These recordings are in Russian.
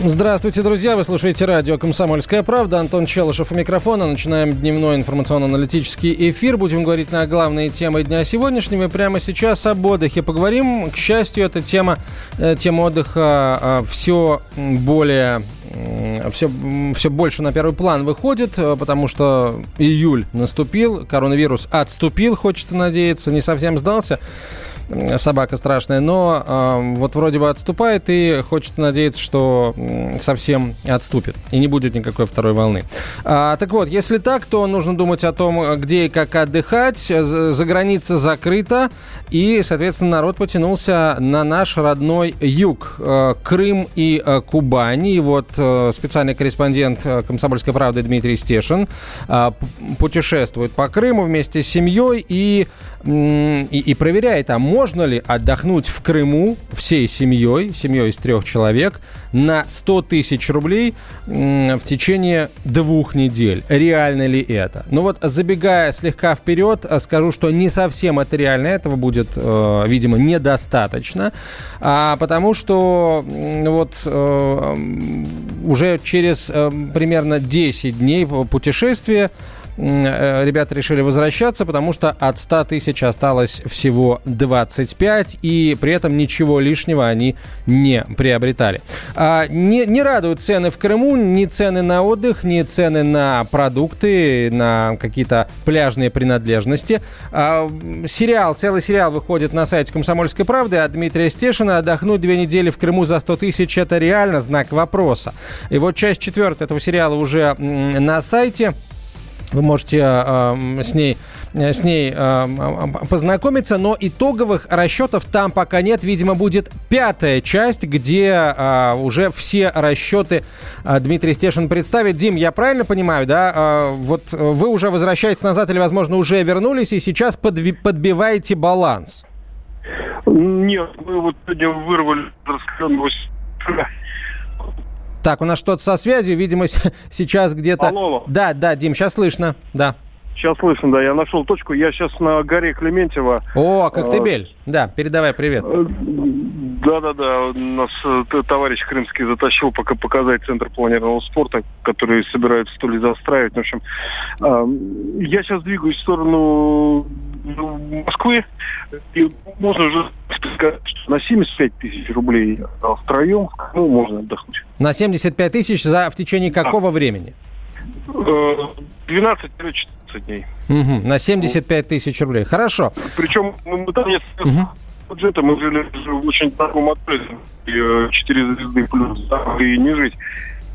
Здравствуйте, друзья! Вы слушаете радио «Комсомольская правда». Антон Челышев у микрофона. Начинаем дневной информационно-аналитический эфир. Будем говорить на главные темы дня сегодняшнего. Прямо сейчас об отдыхе поговорим. К счастью, эта тема, э, тема отдыха э, все более все, все больше на первый план выходит, э, потому что июль наступил, коронавирус отступил, хочется надеяться, не совсем сдался собака страшная, но э, вот вроде бы отступает, и хочется надеяться, что совсем отступит, и не будет никакой второй волны. А, так вот, если так, то нужно думать о том, где и как отдыхать. За граница закрыта, и, соответственно, народ потянулся на наш родной юг, э, Крым и э, Кубань. И вот э, специальный корреспондент «Комсомольской правды» Дмитрий Стешин путешествует по Крыму вместе с семьей и и, и проверяет, а можно ли отдохнуть в Крыму всей семьей, семьей из трех человек, на 100 тысяч рублей в течение двух недель. Реально ли это? Ну вот, забегая слегка вперед, э, скажу, что не совсем это реально. Этого будет, э, видимо, недостаточно. А, потому что вот э, уже через примерно 10 дней путешествия Э, ребята решили возвращаться, потому что от 100 тысяч осталось всего 25, и при этом ничего лишнего они не приобретали. А, не, не радуют цены в Крыму, ни цены на отдых, ни цены на продукты, на какие-то пляжные принадлежности. А, сериал, целый сериал выходит на сайте «Комсомольской правды» от Дмитрия Стешина. Отдохнуть две недели в Крыму за 100 тысяч – это реально знак вопроса. И вот часть четвертая этого сериала уже на сайте. Вы можете э, с ней с ней э, познакомиться, но итоговых расчетов там пока нет. Видимо, будет пятая часть, где э, уже все расчеты э, Дмитрий Стешин представит. Дим, я правильно понимаю, да? Э, вот вы уже возвращаетесь назад или, возможно, уже вернулись и сейчас подви- подбиваете баланс? Нет, мы вот сегодня вырвали так, у нас что-то со связью, видимо, сейчас где-то... Алло. Да, да, Дим, сейчас слышно, да. Сейчас слышно, да, я нашел точку. Я сейчас на горе Клементьева. О, Коктебель. А, да, передавай привет. Э, да-да-да, нас э, товарищ Крымский затащил пока показать центр планированного спорта, который собираются то ли застраивать. В общем, а, я сейчас двигаюсь в сторону Москвы. И можно уже сказать, что на 75 тысяч рублей втроем ну, можно отдохнуть. На 75 тысяч за в течение какого да. времени? 12-14 дней. Угу, на 75 тысяч рублей. Хорошо. Причем ну, там нет угу. бюджета, мы жили в очень таком отеле, 4 звезды плюс, да, и не жить.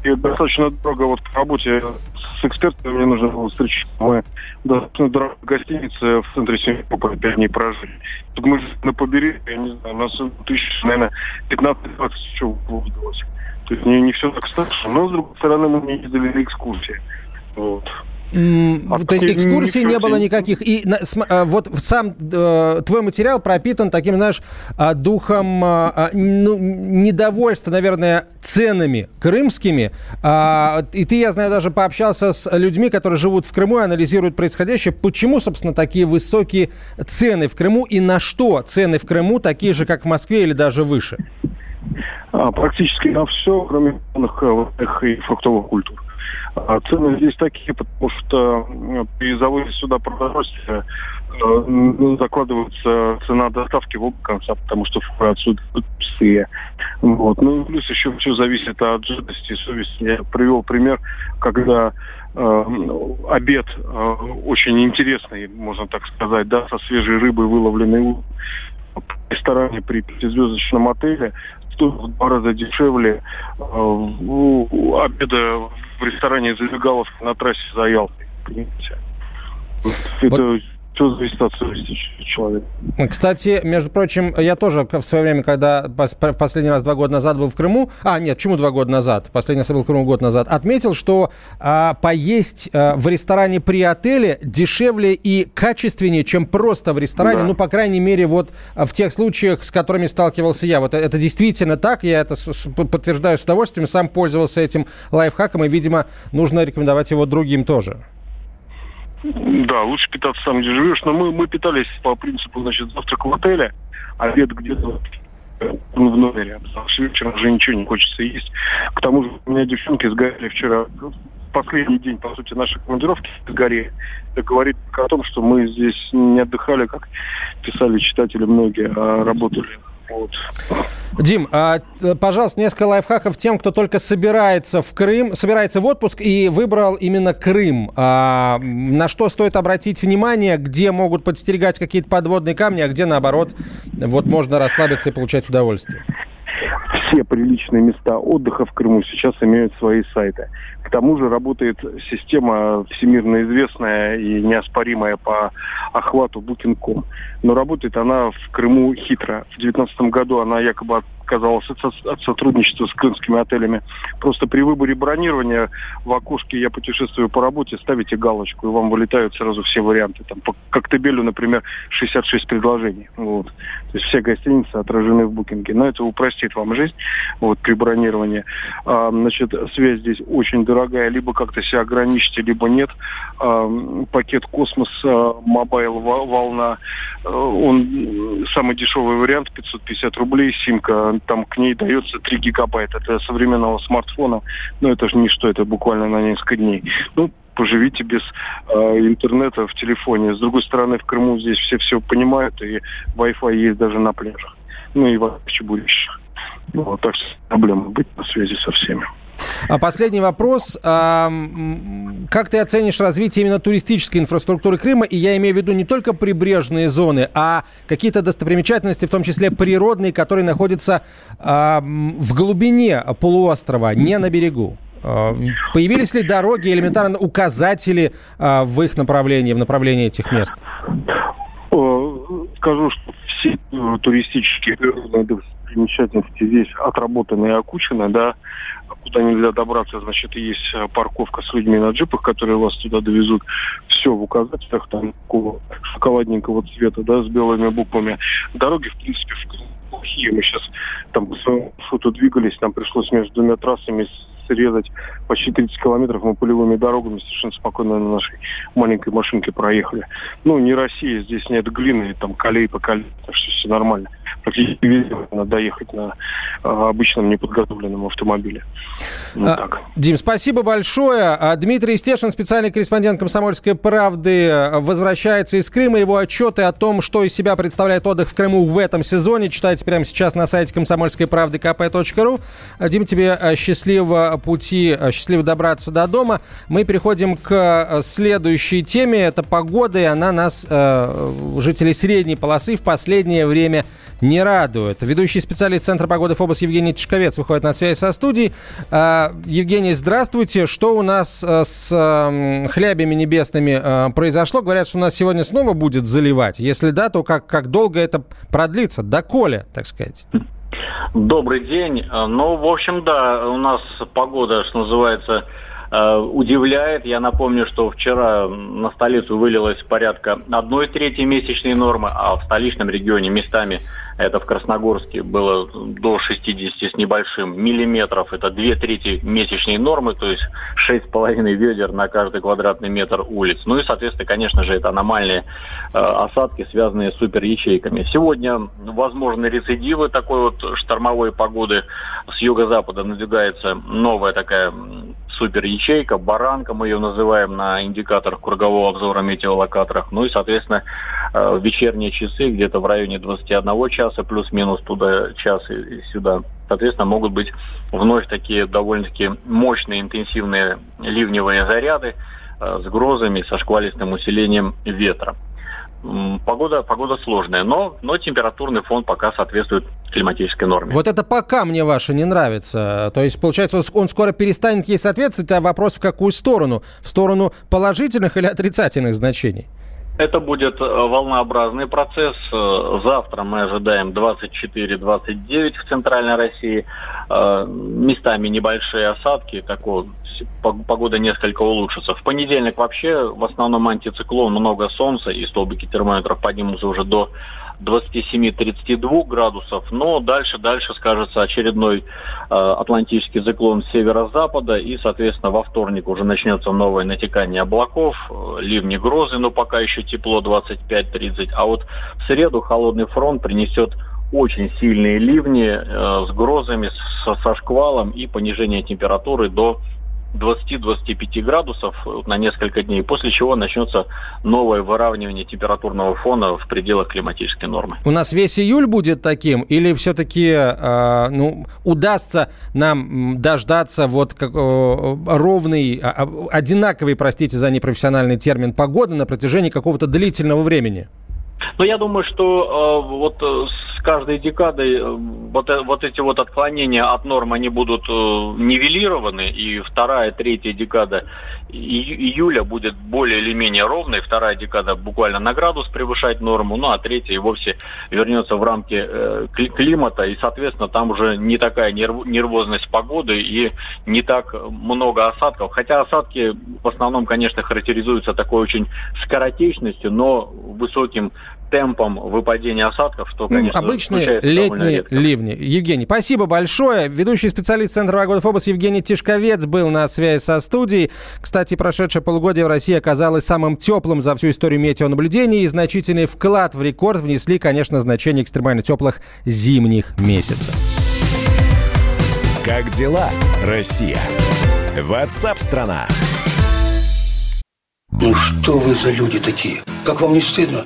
И достаточно дорого вот по работе с экспертами мне нужно было встречаться. Мы достаточно дорогой гостинице в центре Симферополя 5 дней прожили. Тут мы на побережье, я не знаю, у нас тысяч, наверное, 15-20 часов выдалось. То есть не, не все так страшно. Но, с другой стороны, мы не ездили на экскурсии. Вот. Mm, а то есть экскурсий не было никаких. И а, вот сам э, твой материал пропитан таким, знаешь, а, духом а, ну, недовольства, наверное, ценами крымскими. И ты, я знаю, даже пообщался с людьми, которые живут в Крыму и анализируют происходящее. Почему, собственно, такие высокие цены в Крыму и на что цены в Крыму такие же, как в Москве или даже выше? А, практически на все, кроме их и фруктовых культур. А цены здесь такие, потому что при заводе сюда продовольствия э, ну, закладывается цена доставки в конца, потому что фуры отсюда пустые. Вот. Ну плюс еще все зависит от жидкости и совести. Я привел пример, когда э, обед э, очень интересный, можно так сказать, да, со свежей рыбой выловленной в ресторане при пятизвездочном отеле стоит в два раза дешевле обеда в ресторане забегаловки на трассе за Ялтой. Понимаете? Вот. Все зависит от совести человека. Кстати, между прочим, я тоже в свое время, когда в последний раз два года назад был в Крыму, а нет, почему два года назад? Последний раз был в Крыму год назад, отметил, что а, поесть а, в ресторане при отеле дешевле и качественнее, чем просто в ресторане. Да. Ну, по крайней мере, вот в тех случаях, с которыми сталкивался я. Вот это действительно так, я это подтверждаю с удовольствием, сам пользовался этим лайфхаком, и, видимо, нужно рекомендовать его другим тоже. Да, лучше питаться там, где живешь. Но мы, мы питались по принципу, значит, завтрак в отеле, обед где-то в номере, потому что вечером уже ничего не хочется есть. К тому же у меня девчонки сгорели вчера. Последний день, по сути, нашей командировки сгорели. Это говорит о том, что мы здесь не отдыхали, как писали читатели многие, а работали вот. Дим, а, пожалуйста, несколько лайфхаков тем, кто только собирается в Крым, собирается в отпуск и выбрал именно Крым. А, на что стоит обратить внимание, где могут подстерегать какие-то подводные камни, а где, наоборот, вот можно расслабиться и получать удовольствие? Все приличные места отдыха в Крыму сейчас имеют свои сайты. К тому же работает система всемирно известная и неоспоримая по охвату Booking.com. Но работает она в Крыму хитро. В 2019 году она якобы отказалась от, от сотрудничества с крымскими отелями. Просто при выборе бронирования в окошке «Я путешествую по работе» ставите галочку, и вам вылетают сразу все варианты. Там по Коктебелю, например, 66 предложений. Вот. То есть все гостиницы отражены в букинге. Но это упростит вам жизнь вот, при бронировании. А, значит, связь здесь очень дорогая. Либо как-то себя ограничите, либо нет. А, пакет «Космос» а, Мобайл «Волна» он самый дешевый вариант, 550 рублей, симка там к ней дается 3 гигабайта для современного смартфона. Но это же ничто, это буквально на несколько дней. Ну, поживите без э, интернета в телефоне. С другой стороны, в Крыму здесь все все понимают, и Wi-Fi есть даже на пляжах. Ну и вообще. Ну, вот так проблема быть на связи со всеми. А последний вопрос. Как ты оценишь развитие именно туристической инфраструктуры Крыма? И я имею в виду не только прибрежные зоны, а какие-то достопримечательности, в том числе природные, которые находятся в глубине полуострова, не на берегу. А, появились ли дороги, элементарно указатели а, в их направлении, в направлении этих мест? Скажу, что все э, туристические достопримечательности здесь отработаны и окучены, да, куда нельзя добраться, значит, есть э, парковка с людьми на джипах, которые вас туда довезут. Все в указателях, там, такого шоколадненького цвета, да, с белыми буквами. Дороги, в принципе, плохие. Мы сейчас там по своему маршруту двигались, нам пришлось между двумя трассами срезать почти 30 километров мы полевыми дорогами совершенно спокойно на нашей маленькой машинке проехали. Ну, не Россия, здесь нет глины, там колей по колей, так что все нормально. Практически везде надо доехать на а, обычном неподготовленном автомобиле. Вот а, так. Дим, спасибо большое. А, Дмитрий Стешин, специальный корреспондент «Комсомольской правды», возвращается из Крыма. Его отчеты о том, что из себя представляет отдых в Крыму в этом сезоне, читайте прямо сейчас на сайте комсомольской правды kp.ru. Дим, тебе счастливого пути, счастливо добраться до дома. Мы переходим к следующей теме. Это погода, и она нас, жителей средней полосы, в последнее время не радует. Ведущий специалист Центра погоды ФОБОС Евгений Тишковец выходит на связь со студией. Евгений, здравствуйте. Что у нас э, с эм, хлябями небесными э, произошло? Говорят, что у нас сегодня снова будет заливать. Если да, то как, как долго это продлится? Доколе, так сказать? Добрый день. Ну, в общем, да, у нас погода, что называется, э, удивляет. Я напомню, что вчера на столицу вылилось порядка одной трети месячной нормы, а в столичном регионе местами это в Красногорске было до 60 с небольшим миллиметров, это две трети месячной нормы, то есть 6,5 ведер на каждый квадратный метр улиц. Ну и, соответственно, конечно же, это аномальные э, осадки, связанные с суперячейками. Сегодня возможны рецидивы такой вот штормовой погоды. С юго-запада надвигается новая такая супер ячейка, баранка мы ее называем на индикаторах кругового обзора метеолокаторах. Ну и, соответственно, э, в вечерние часы где-то в районе 21 часа плюс-минус туда час и сюда. Соответственно, могут быть вновь такие довольно-таки мощные интенсивные ливневые заряды э, с грозами, со шквалистым усилением ветра. Погода, погода сложная, но, но температурный фон пока соответствует климатической норме. Вот это пока мне ваше не нравится. То есть, получается, он скоро перестанет ей соответствовать, а вопрос в какую сторону? В сторону положительных или отрицательных значений? Это будет волнообразный процесс. Завтра мы ожидаем 24-29 в Центральной России. Местами небольшие осадки, такое, погода несколько улучшится. В понедельник вообще в основном антициклон, много солнца и столбики термометров поднимутся уже до 27-32 градусов, но дальше-дальше скажется очередной э, атлантический циклон северо-запада, и, соответственно, во вторник уже начнется новое натекание облаков, э, ливни, грозы, но пока еще тепло 25-30, а вот в среду холодный фронт принесет очень сильные ливни э, с грозами, со, со шквалом и понижение температуры до 20-25 градусов на несколько дней, после чего начнется новое выравнивание температурного фона в пределах климатической нормы. У нас весь июль будет таким, или все-таки э, ну, удастся нам дождаться вот как, э, ровный, э, одинаковый, простите за непрофессиональный термин, погоды на протяжении какого-то длительного времени? Но я думаю, что э, вот э, с каждой декадой э, вот, э, вот эти вот отклонения от норм, они будут э, нивелированы, и вторая, третья декада июля будет более или менее ровной, вторая декада буквально на градус превышать норму, ну а третья и вовсе вернется в рамки э, климата, и, соответственно, там уже не такая нерв, нервозность погоды и не так много осадков. Хотя осадки в основном, конечно, характеризуются такой очень скоротечностью, но высоким темпом выпадения осадков, то, ну, конечно, ну, обычные летние ливни. Евгений, спасибо большое. Ведущий специалист Центра погоды ФОБОС Евгений Тишковец был на связи со студией. Кстати, прошедшее полугодие в России оказалось самым теплым за всю историю метеонаблюдений, и значительный вклад в рекорд внесли, конечно, значение экстремально теплых зимних месяцев. Как дела, Россия? Ватсап-страна! Ну что вы за люди такие? Как вам не стыдно?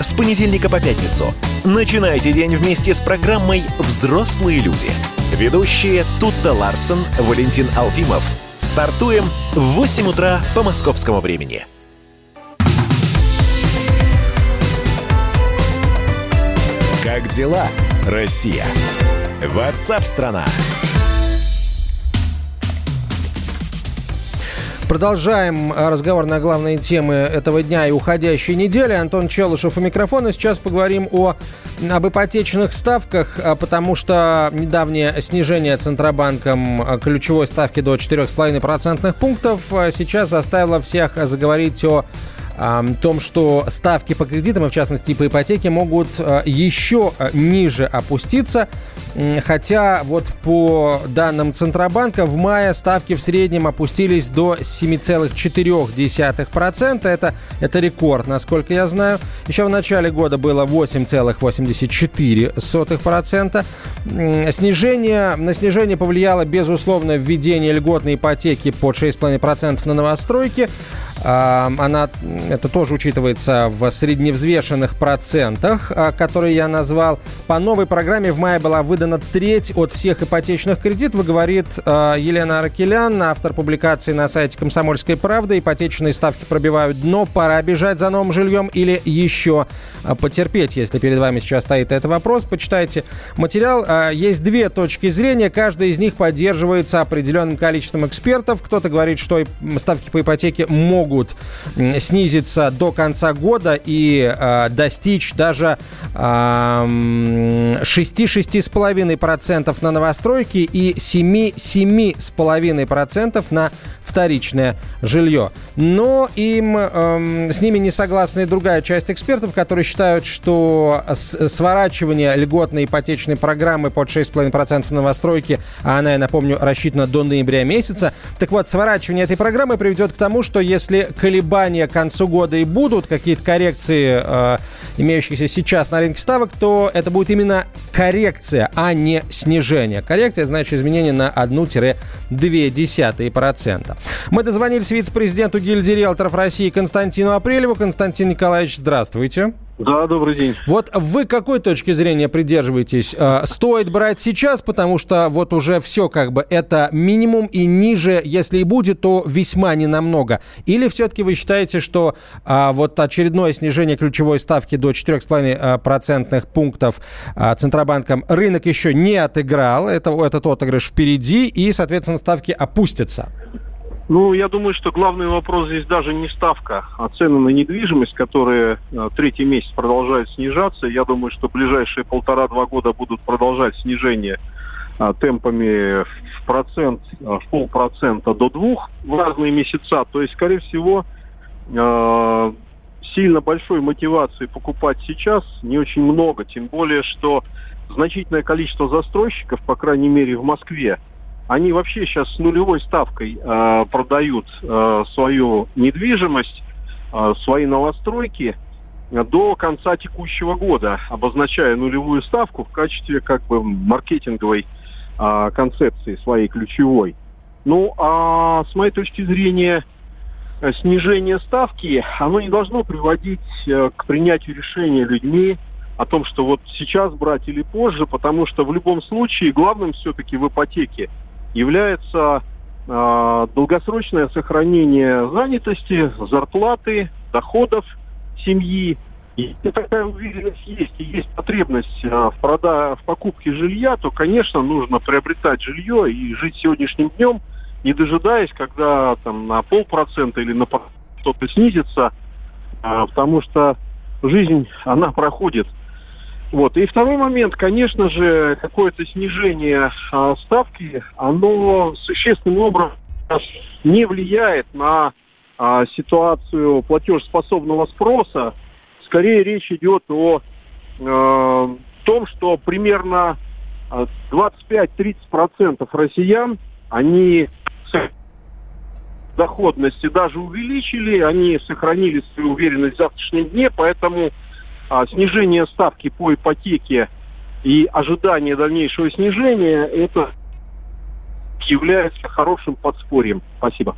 с понедельника по пятницу. Начинайте день вместе с программой «Взрослые люди». Ведущие Тутта Ларсон, Валентин Алфимов. Стартуем в 8 утра по московскому времени. Как дела, Россия? Ватсап-страна! страна Продолжаем э, разговор на главные темы этого дня и уходящей недели. Антон Челышев у микрофона. Сейчас поговорим о, об ипотечных ставках, а, потому что недавнее снижение Центробанком э, ключевой ставки до 4,5% пунктов э, сейчас заставило всех заговорить о о том, что ставки по кредитам, и в частности по ипотеке, могут еще ниже опуститься. Хотя вот по данным Центробанка в мае ставки в среднем опустились до 7,4%. Это, это рекорд, насколько я знаю. Еще в начале года было 8,84%. Снижение, на снижение повлияло, безусловно, введение льготной ипотеки под 6,5% на новостройки. Она, это тоже учитывается в средневзвешенных процентах, а, которые я назвал. По новой программе в мае была выдана треть от всех ипотечных кредитов, говорит а, Елена Аракелян, автор публикации на сайте «Комсомольской правды». Ипотечные ставки пробивают дно. Пора бежать за новым жильем или еще а, потерпеть, если перед вами сейчас стоит этот вопрос. Почитайте материал. Есть две точки зрения. Каждая из них поддерживается определенным количеством экспертов. Кто-то говорит, что ставки по ипотеке могут могут снизиться до конца года и э, достичь даже э, 6-6,5% на новостройки и 7-7,5% на вторичное жилье. Но им, э, с ними не согласна и другая часть экспертов, которые считают, что сворачивание льготной ипотечной программы под 6,5% новостройки, а она, я напомню, рассчитана до ноября месяца, так вот, сворачивание этой программы приведет к тому, что если колебания к концу года и будут, какие-то коррекции, э, имеющиеся сейчас на рынке ставок, то это будет именно коррекция, а не снижение. Коррекция значит изменение на 1-2%. Мы дозвонились вице-президенту гильдии риэлторов России Константину Апрелеву. Константин Николаевич, здравствуйте. Да, добрый день. Вот вы какой точки зрения придерживаетесь? Э, стоит брать сейчас, потому что вот уже все как бы это минимум и ниже, если и будет, то весьма ненамного. Или все-таки вы считаете, что а, вот очередное снижение ключевой ставки до 4,5 процентных пунктов а, Центробанком рынок еще не отыграл, это, этот отыгрыш впереди, и, соответственно, ставки опустятся? Ну, я думаю, что главный вопрос здесь даже не ставка, а цены на недвижимость, которые э, третий месяц продолжают снижаться. Я думаю, что ближайшие полтора-два года будут продолжать снижение э, темпами в процент, э, в полпроцента до двух в разные месяца. То есть, скорее всего, э, сильно большой мотивации покупать сейчас не очень много. Тем более, что значительное количество застройщиков, по крайней мере в Москве, они вообще сейчас с нулевой ставкой э, продают э, свою недвижимость, э, свои новостройки до конца текущего года, обозначая нулевую ставку в качестве как бы маркетинговой э, концепции своей ключевой. Ну, а с моей точки зрения, снижение ставки, оно не должно приводить э, к принятию решения людьми о том, что вот сейчас брать или позже, потому что в любом случае главным все-таки в ипотеке – является э, долгосрочное сохранение занятости, зарплаты, доходов семьи. И такая уверенность есть, и есть потребность э, в, прода в покупке жилья, то, конечно, нужно приобретать жилье и жить сегодняшним днем, не дожидаясь, когда там на полпроцента или на что-то снизится, э, потому что жизнь, она проходит – вот. И второй момент, конечно же, какое-то снижение а, ставки, оно существенным образом не влияет на а, ситуацию платежеспособного спроса. Скорее речь идет о а, том, что примерно 25-30% россиян, они доходности даже увеличили, они сохранили свою уверенность в завтрашнем дне, поэтому а, снижение ставки по ипотеке и ожидание дальнейшего снижения, это является хорошим подспорьем. Спасибо.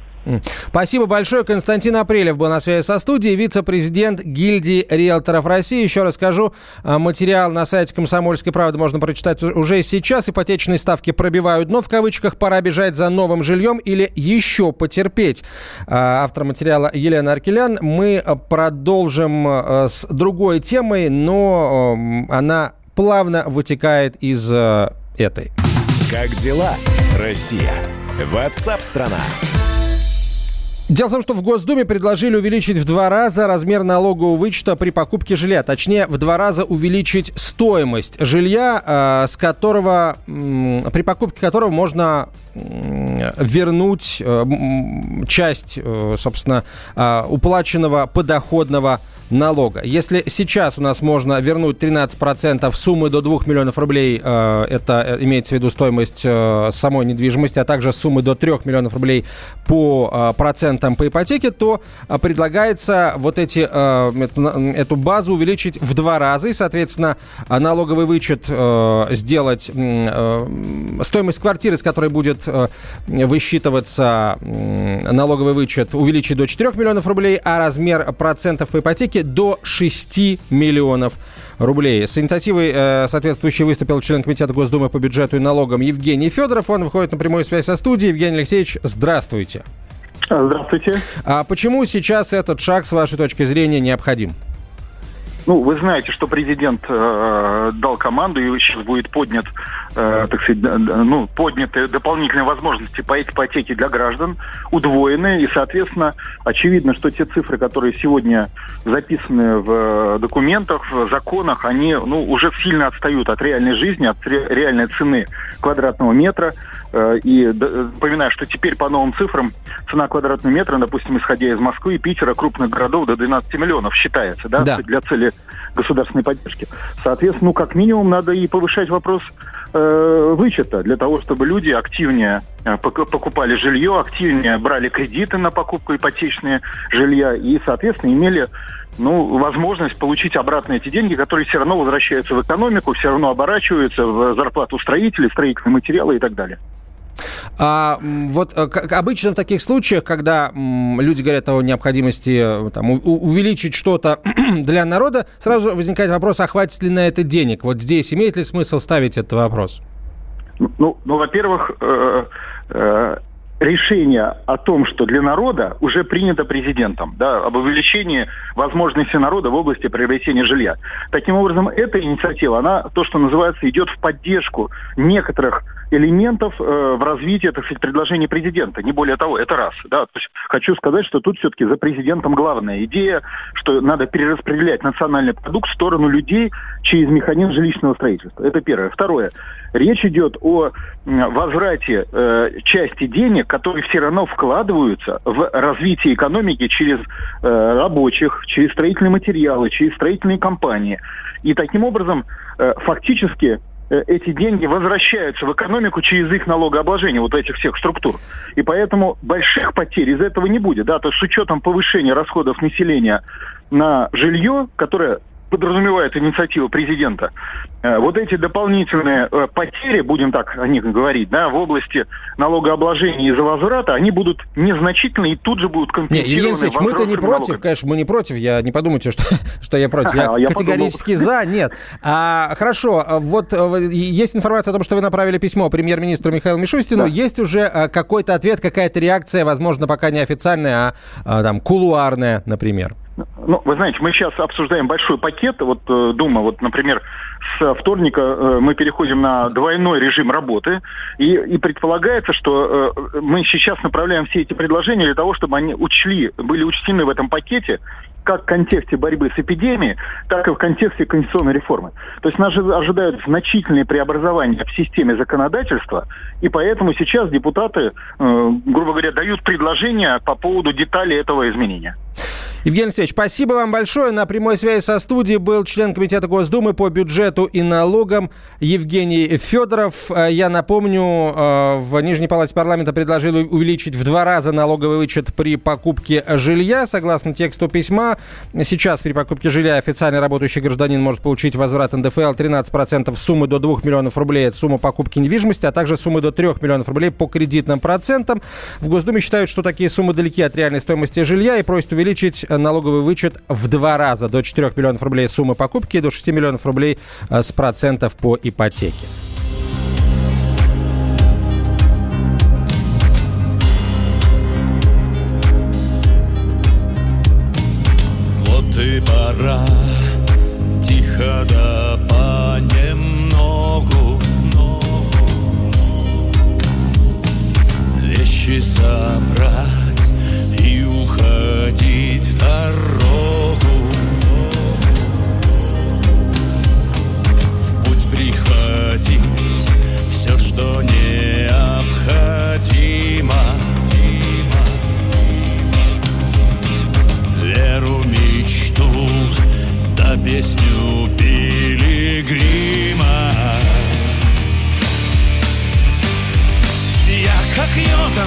Спасибо большое. Константин Апрелев был на связи со студией, вице-президент гильдии риэлторов России. Еще расскажу, а, материал на сайте «Комсомольской правды» можно прочитать уже сейчас. Ипотечные ставки пробивают дно, в кавычках, пора бежать за новым жильем или еще потерпеть. А, автор материала Елена Аркелян. Мы продолжим а, с другой темой, но она плавно вытекает из этой. Как дела, Россия? Ватсап-страна! Дело в том, что в Госдуме предложили увеличить в два раза размер налогового вычета при покупке жилья. Точнее, в два раза увеличить стоимость жилья, э, с которого, при покупке которого можно вернуть э, часть, э, собственно, уплаченного подоходного налога. Если сейчас у нас можно вернуть 13% суммы до 2 миллионов рублей, э, это э, имеется в виду стоимость э, самой недвижимости, а также суммы до 3 миллионов рублей по процентам по ипотеке, то предлагается вот эти, эту базу увеличить в два раза и, соответственно, налоговый вычет сделать, стоимость квартиры, с которой будет высчитываться налоговый вычет, увеличить до 4 миллионов рублей, а размер процентов по ипотеке до 6 миллионов рублей. С инициативой э, соответствующей выступил член Комитета Госдумы по бюджету и налогам Евгений Федоров. Он выходит на прямую связь со студией. Евгений Алексеевич, здравствуйте. Здравствуйте. А почему сейчас этот шаг, с вашей точки зрения, необходим? Ну, вы знаете, что президент э, дал команду, и сейчас будет поднят, э, так сказать, ну, подняты дополнительные возможности по ипотеке для граждан, удвоены, и, соответственно, очевидно, что те цифры, которые сегодня записаны в документах, в законах, они, ну, уже сильно отстают от реальной жизни, от ре реальной цены квадратного метра. Э, и напоминаю, что теперь по новым цифрам цена квадратного метра, допустим, исходя из Москвы и Питера, крупных городов, до 12 миллионов считается, да, да. для цели государственной поддержки. Соответственно, ну, как минимум, надо и повышать вопрос э, вычета для того, чтобы люди активнее э, покупали жилье, активнее брали кредиты на покупку ипотечные жилья и, соответственно, имели ну, возможность получить обратно эти деньги, которые все равно возвращаются в экономику, все равно оборачиваются в зарплату строителей, строительные материалы и так далее. А, вот э, как обычно в таких случаях, когда люди говорят о необходимости э, там, увеличить что-то для народа, сразу возникает вопрос, а хватит ли на это денег? Вот здесь имеет ли смысл ставить этот вопрос? Ну, ну во-первых, э, э, решение о том, что для народа уже принято президентом, да, об увеличении возможностей народа в области приобретения жилья. Таким образом, эта инициатива, она, то, что называется, идет в поддержку некоторых элементов э, в развитии, так сказать, предложений президента. Не более того, это раз. Да? То есть хочу сказать, что тут все-таки за президентом главная идея, что надо перераспределять национальный продукт в сторону людей через механизм жилищного строительства. Это первое. Второе. Речь идет о возврате э, части денег, которые все равно вкладываются в развитие экономики через э, рабочих, через строительные материалы, через строительные компании. И таким образом э, фактически Э, эти деньги возвращаются в экономику через их налогообложение, вот этих всех структур. И поэтому больших потерь из этого не будет. Да? То есть с учетом повышения расходов населения на жилье, которое подразумевает инициатива президента, э, вот эти дополнительные э, потери, будем так о них говорить, да, в области налогообложения из-за возврата, они будут незначительны и тут же будут компенсированы. Не, Евгений Алексеевич, мы-то не против, налогами. конечно, мы не против, я не подумайте, что, что я против, я, я категорически подумал. за, нет. А, хорошо, вот есть информация о том, что вы направили письмо премьер-министру Михаилу Мишустину, да. есть уже какой-то ответ, какая-то реакция, возможно, пока не официальная, а, а там, кулуарная, например? Ну, вы знаете, мы сейчас обсуждаем большой пакет. Вот э, Дума, вот, например, с вторника э, мы переходим на двойной режим работы, и, и предполагается, что э, мы сейчас направляем все эти предложения для того, чтобы они учли, были учтены в этом пакете как в контексте борьбы с эпидемией, так и в контексте конституционной реформы. То есть нас ожидают значительные преобразования в системе законодательства, и поэтому сейчас депутаты, грубо говоря, дают предложения по поводу деталей этого изменения. Евгений Алексеевич, спасибо вам большое. На прямой связи со студией был член Комитета Госдумы по бюджету и налогам Евгений Федоров. Э, я напомню, э, в Нижней Палате парламента предложили увеличить в два раза налоговый вычет при покупке жилья. Согласно тексту письма, сейчас при покупке жилья официально работающий гражданин может получить возврат НДФЛ 13% суммы до 2 миллионов рублей. Это сумма покупки недвижимости, а также суммы до 3 миллионов рублей по кредитным процентам. В Госдуме считают, что такие суммы далеки от реальной стоимости жилья и просят увеличить налоговый вычет в два раза. До 4 миллионов рублей суммы покупки и до 6 миллионов рублей э, с процентов по ипотеке. Вот и пора тихо да понемногу Вещи собрать песню пилигрима. Я как йода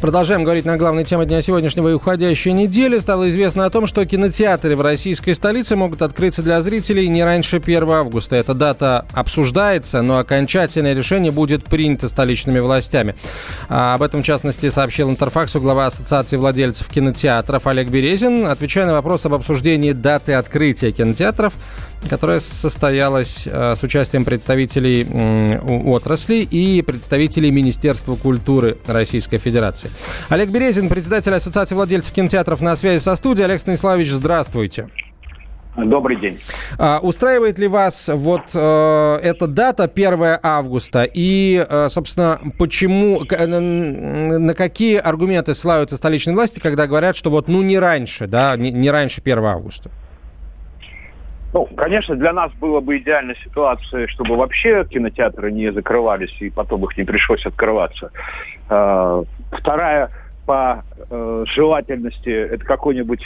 Продолжаем говорить на главной теме дня сегодняшнего и уходящей недели. Стало известно о том, что кинотеатры в российской столице могут открыться для зрителей не раньше 1 августа. Эта дата обсуждается, но окончательное решение будет принято столичными властями. А об этом, в частности, сообщил Интерфаксу глава Ассоциации владельцев кинотеатров Олег Березин. Отвечая на вопрос об обсуждении даты открытия кинотеатров, которая состоялась э, с участием представителей отрасли и представителей Министерства культуры Российской Федерации. Олег Березин, председатель Ассоциации владельцев кинотеатров на связи со студией. Олег Станиславович, здравствуйте. Добрый день. А, устраивает ли вас вот э, эта дата 1 августа? И, э, собственно, почему, к, на, на какие аргументы ссылаются столичные власти, когда говорят, что вот ну не раньше, да, не, не раньше 1 августа? Ну, конечно, для нас было бы идеальная ситуация, чтобы вообще кинотеатры не закрывались и потом их не пришлось открываться. А, вторая по э, желательности это какой-нибудь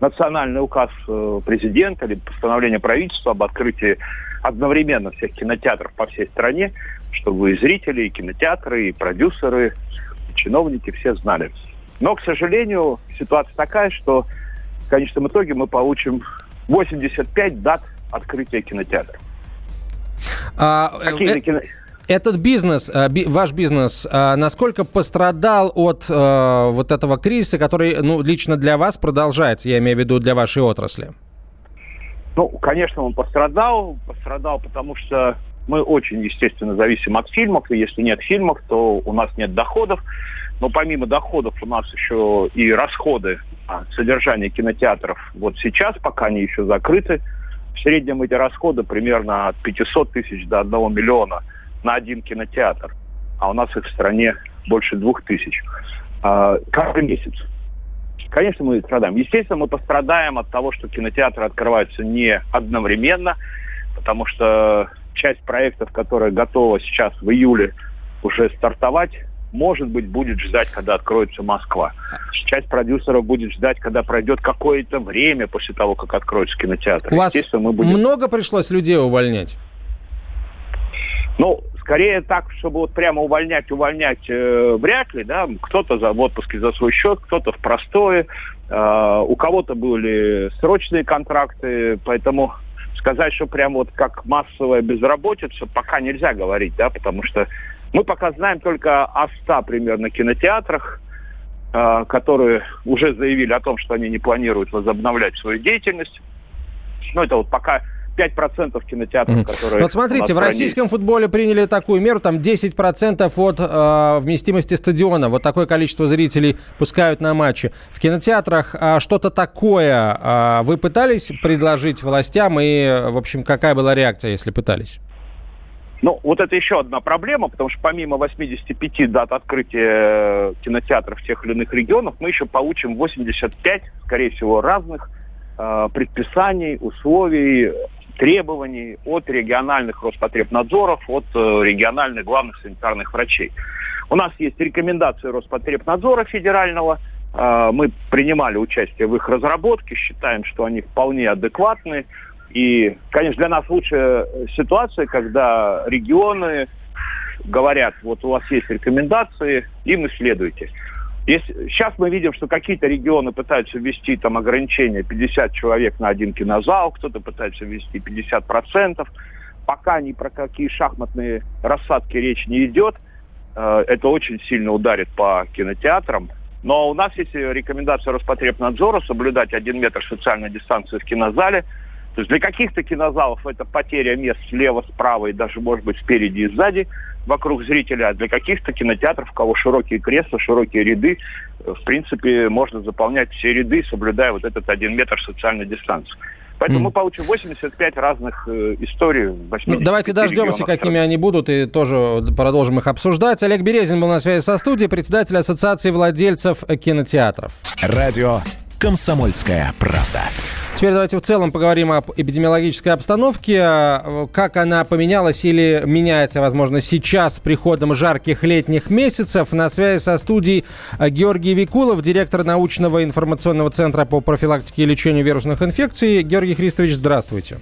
национальный указ э, президента или постановление правительства об открытии одновременно всех кинотеатров по всей стране, чтобы и зрители, и кинотеатры, и продюсеры, и чиновники все знали. Но, к сожалению, ситуация такая, что в конечном итоге мы получим 85 дат открытия кинотеатров. А, Какие э, кино... Этот бизнес, э, ваш бизнес, э, насколько пострадал от э, вот этого кризиса, который, ну, лично для вас продолжается, я имею в виду для вашей отрасли? Ну, конечно, он пострадал. Пострадал, потому что мы очень, естественно, зависим от фильмов, и если нет фильмов, то у нас нет доходов. Но помимо доходов у нас еще и расходы на содержание кинотеатров. Вот сейчас, пока они еще закрыты, в среднем эти расходы примерно от 500 тысяч до 1 миллиона – на один кинотеатр, а у нас их в стране больше двух тысяч. А, каждый месяц. Конечно, мы страдаем. Естественно, мы пострадаем от того, что кинотеатры открываются не одновременно, потому что часть проектов, которая готова сейчас в июле уже стартовать, может быть, будет ждать, когда откроется Москва. Часть продюсеров будет ждать, когда пройдет какое-то время после того, как откроется кинотеатр. У вас мы будем... много пришлось людей увольнять? Ну, скорее так, чтобы вот прямо увольнять, увольнять э, вряд ли, да, кто-то за, в отпуске за свой счет, кто-то в простое, э, у кого-то были срочные контракты, поэтому сказать, что прям вот как массовая безработица, пока нельзя говорить, да, потому что мы пока знаем только о 100 примерно кинотеатрах, э, которые уже заявили о том, что они не планируют возобновлять свою деятельность. Ну, это вот пока 5% кинотеатров, mm-hmm. которые... Вот смотрите, в российском футболе приняли такую меру, там 10% от э, вместимости стадиона, вот такое количество зрителей пускают на матчи. В кинотеатрах э, что-то такое э, вы пытались предложить властям, и, в общем, какая была реакция, если пытались? Ну, вот это еще одна проблема, потому что помимо 85 дат открытия кинотеатров в тех или иных регионах, мы еще получим 85, скорее всего, разных э, предписаний, условий требований от региональных Роспотребнадзоров, от э, региональных главных санитарных врачей. У нас есть рекомендации Роспотребнадзора федерального. Э, мы принимали участие в их разработке, считаем, что они вполне адекватны. И, конечно, для нас лучшая ситуация, когда регионы говорят, вот у вас есть рекомендации, им и следуйте. Если, сейчас мы видим, что какие-то регионы пытаются ввести там ограничения 50 человек на один кинозал, кто-то пытается ввести 50%. Пока ни про какие шахматные рассадки речь не идет. Э, это очень сильно ударит по кинотеатрам. Но у нас есть рекомендация Роспотребнадзора соблюдать один метр социальной дистанции в кинозале. То есть для каких-то кинозалов это потеря мест слева, справа и даже, может быть, спереди и сзади вокруг зрителя, а для каких-то кинотеатров, у кого широкие кресла, широкие ряды, э, в принципе, можно заполнять все ряды, соблюдая вот этот один метр социальной дистанции. Поэтому mm. мы получим 85 разных э, историй. Ну, давайте дождемся, какими они будут, и тоже продолжим их обсуждать. Олег Березин был на связи со студией, председатель Ассоциации владельцев кинотеатров. Радио «Комсомольская правда». Теперь давайте в целом поговорим об эпидемиологической обстановке. Как она поменялась или меняется, возможно, сейчас с приходом жарких летних месяцев. На связи со студией Георгий Викулов, директор научного информационного центра по профилактике и лечению вирусных инфекций. Георгий Христович, здравствуйте.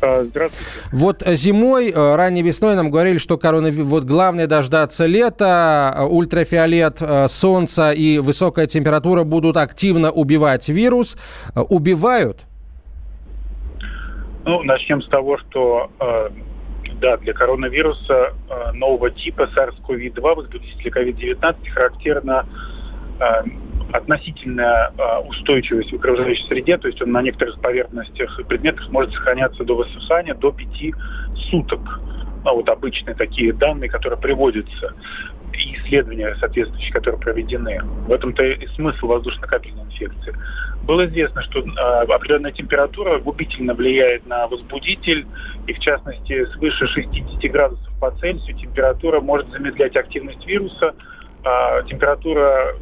А, здравствуйте. Вот зимой, э, ранней весной нам говорили, что коронавирус, вот главное дождаться лета, э, ультрафиолет, э, солнца и высокая температура будут активно убивать вирус. Убивают? Ну, начнем с того, что э, да, для коронавируса э, нового типа SARS-CoV-2, возбудителя COVID-19, характерна э, относительная э, устойчивость в окружающей среде, то есть он на некоторых поверхностях и предметах может сохраняться до высыхания до 5 суток. Ну, вот обычные такие данные, которые приводятся. и исследования соответствующие, которые проведены. В этом-то и смысл воздушно-капельной инфекции. Было известно, что э, определенная температура губительно влияет на возбудитель, и в частности свыше 60 градусов по Цельсию температура может замедлять активность вируса. Э, температура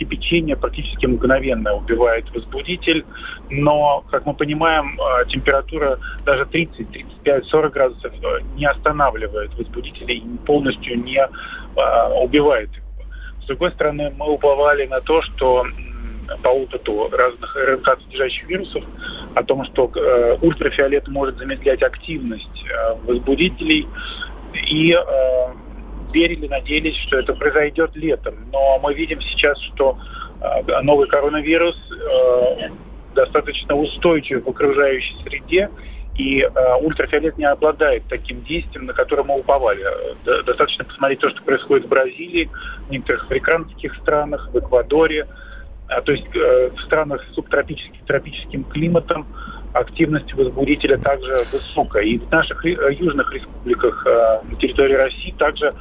кипячение практически мгновенно убивает возбудитель, но, как мы понимаем, э, температура даже 30, 35, 40 градусов э, не останавливает возбудителя и полностью не э, убивает. С другой стороны, мы уповали на то, что по опыту разных РНК содержащих вирусов о том, что э, ультрафиолет может замедлять активность э, возбудителей и э, верили, надеялись, что это произойдет летом. Но мы видим сейчас, что э, новый коронавирус э, достаточно устойчив в окружающей среде, и э, ультрафиолет не обладает таким действием, на которое мы уповали. Достаточно посмотреть то, что происходит в Бразилии, в некоторых африканских странах, в Эквадоре, то есть в странах с субтропическим тропическим климатом активность возбудителя также высокая. И в наших южных республиках на территории России также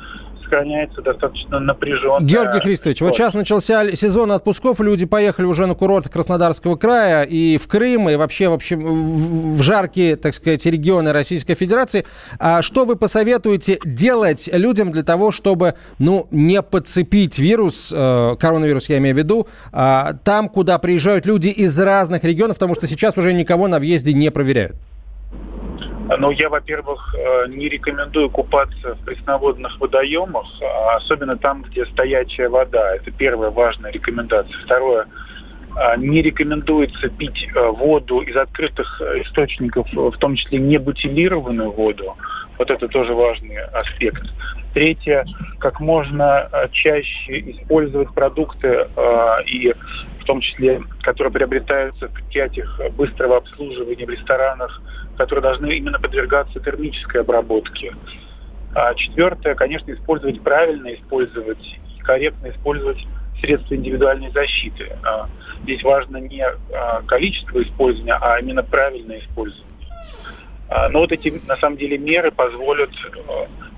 сохраняется достаточно напряженно. Георгий Христович, вот сейчас начался сезон отпусков, люди поехали уже на курорт Краснодарского края и в Крым, и вообще, вообще в жаркие, так сказать, регионы Российской Федерации. А что вы посоветуете делать людям для того, чтобы, ну, не подцепить вирус, э, коронавирус я имею в виду, э, там, куда приезжают люди из разных регионов, потому что сейчас уже никого на въезде не проверяют? Ну, я, во-первых, э, не рекомендую купаться в пресноводных водоемах, а особенно там, где стоячая вода. Это первая важная рекомендация. Второе, э, не рекомендуется пить э, воду из открытых источников, в том числе не бутилированную воду. Вот это тоже важный аспект. Третье, как можно чаще использовать продукты и том числе, которые приобретаются в предприятиях быстрого обслуживания, в ресторанах, которые должны именно подвергаться термической обработке. А четвертое, конечно, использовать правильно, использовать корректно использовать средства индивидуальной защиты. А здесь важно не а, количество использования, а именно правильное использование. А, но вот эти, на самом деле, меры позволят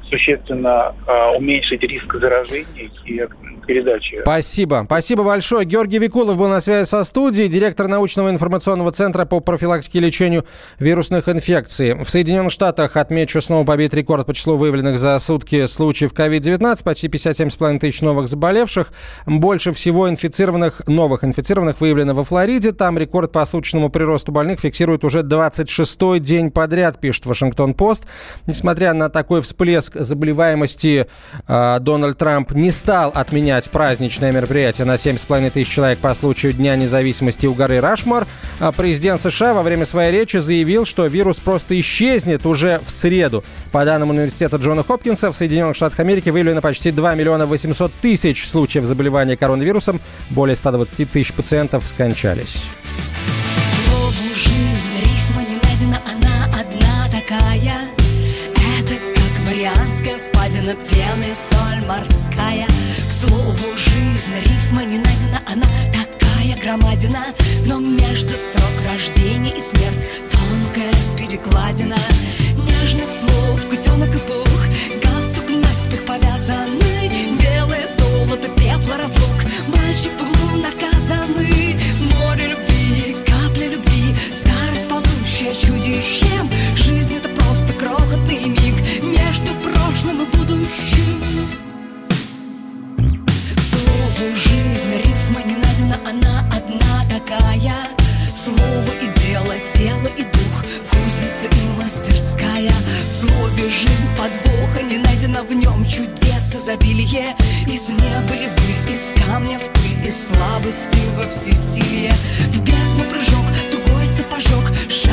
существенно уменьшить риск заражения и передачи. Спасибо. Спасибо большое. Георгий Викулов был на связи со студией, директор научного информационного центра по профилактике и лечению вирусных инфекций. В Соединенных Штатах, отмечу, снова побит рекорд по числу выявленных за сутки случаев COVID-19, почти 57,5 тысяч новых заболевших. Больше всего инфицированных, новых инфицированных выявлено во Флориде. Там рекорд по суточному приросту больных фиксирует уже 26-й день подряд, пишет Вашингтон-Пост. Несмотря на такой всплеск заболеваемости, э, Дональд Трамп не стал отменять отменять праздничное мероприятие на 7,5 тысяч человек по случаю Дня независимости у горы Рашмар, а президент США во время своей речи заявил, что вирус просто исчезнет уже в среду. По данным университета Джона Хопкинса, в Соединенных Штатах Америки выявлено почти 2 миллиона 800 тысяч случаев заболевания коронавирусом. Более 120 тысяч пациентов скончались. Марианская впадина, пены, соль морская слову жизнь. Рифма не найдена, она такая громадина. Но между строк рождения и смерть Тонкая перекладина. Нежных слов, котенок и пух изобилие. Из неба ли в пыль, из камня в пыль, из слабости во всесилие. В бездну прыжок, тугой сапожок, шарик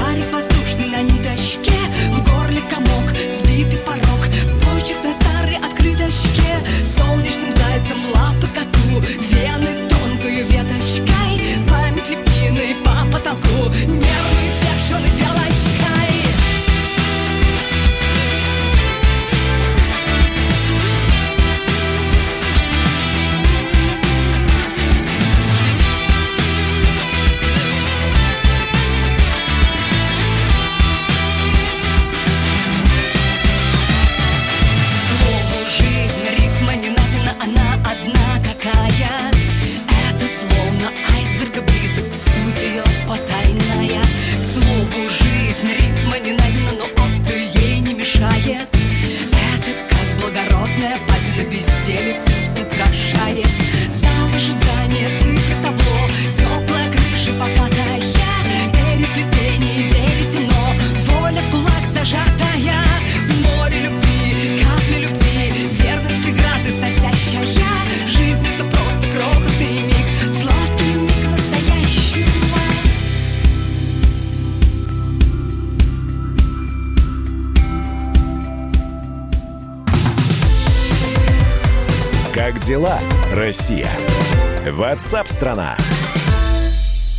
Ватсап-страна! страна